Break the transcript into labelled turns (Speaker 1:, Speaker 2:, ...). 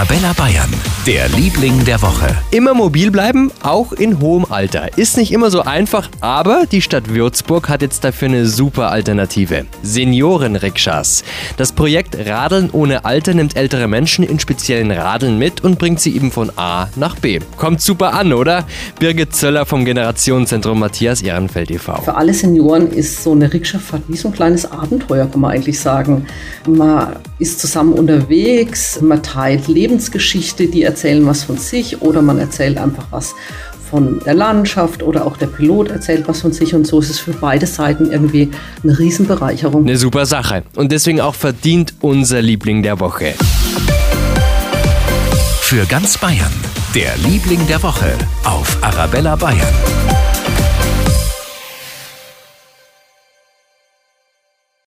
Speaker 1: Arabella Bayern, der Liebling der Woche.
Speaker 2: Immer mobil bleiben, auch in hohem Alter. Ist nicht immer so einfach, aber die Stadt Würzburg hat jetzt dafür eine super Alternative. Senioren-Rikschas. Das Projekt Radeln ohne Alter nimmt ältere Menschen in speziellen Radeln mit und bringt sie eben von A nach B. Kommt super an, oder? Birgit Zöller vom Generationenzentrum Matthias Ehrenfeld e.V.
Speaker 3: Für alle Senioren ist so eine Rikscha-Fahrt wie so ein kleines Abenteuer, kann man eigentlich sagen. Man ist zusammen unterwegs, man teilt Lebensgeschichte, die erzählen was von sich oder man erzählt einfach was von der Landschaft oder auch der Pilot erzählt was von sich und so ist es für beide Seiten irgendwie eine Riesenbereicherung.
Speaker 2: Eine super Sache und deswegen auch verdient unser Liebling der Woche.
Speaker 1: Für ganz Bayern, der Liebling der Woche auf Arabella Bayern.